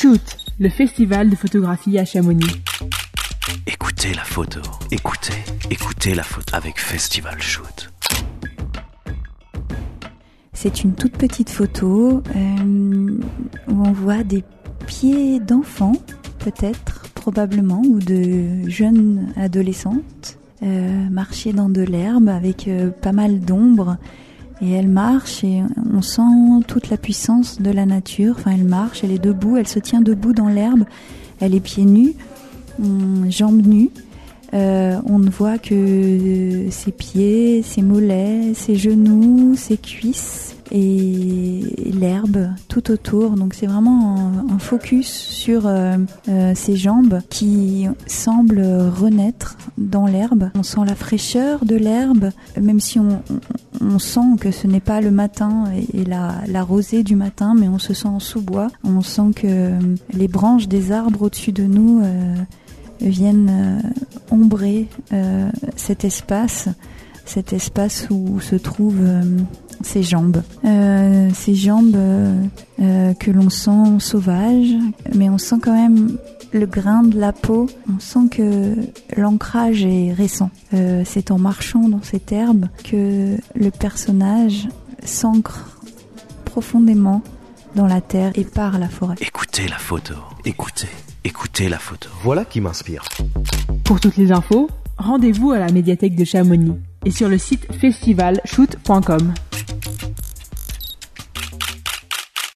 Shoot, le festival de photographie à Chamonix. Écoutez la photo. Écoutez, écoutez la photo avec Festival Shoot. C'est une toute petite photo euh, où on voit des pieds d'enfants, peut-être, probablement, ou de jeunes adolescentes, euh, marcher dans de l'herbe avec euh, pas mal d'ombre. Et elle marche et on sent toute la puissance de la nature. Enfin, elle marche, elle est debout, elle se tient debout dans l'herbe, elle est pieds nus, hum, jambes nues. Euh, on ne voit que ses pieds, ses mollets, ses genoux, ses cuisses et l'herbe tout autour. Donc c'est vraiment un, focus sur euh, euh, ses jambes qui semblent renaître dans l'herbe. On sent la fraîcheur de l'herbe, même si on, sent que ce n'est pas le matin et, la, la rosée du matin, mais on se sent en sous-bois. On sent que les branches des arbres au-dessus de nous euh, viennent euh, ombrer euh, cet espace, cet espace où se trouvent euh, ses jambes. Euh, ces jambes euh, euh, que l'on sent sauvages, mais on sent quand même le grain de la peau. On sent que l'ancrage est récent. Euh, C'est en marchant dans cette herbe que le personnage s'ancre profondément dans la terre et par la forêt. Écoutez la photo. Écoutez, écoutez la photo. Voilà qui m'inspire. Pour toutes les infos, rendez-vous à la médiathèque de Chamonix et sur le site festivalshoot.com.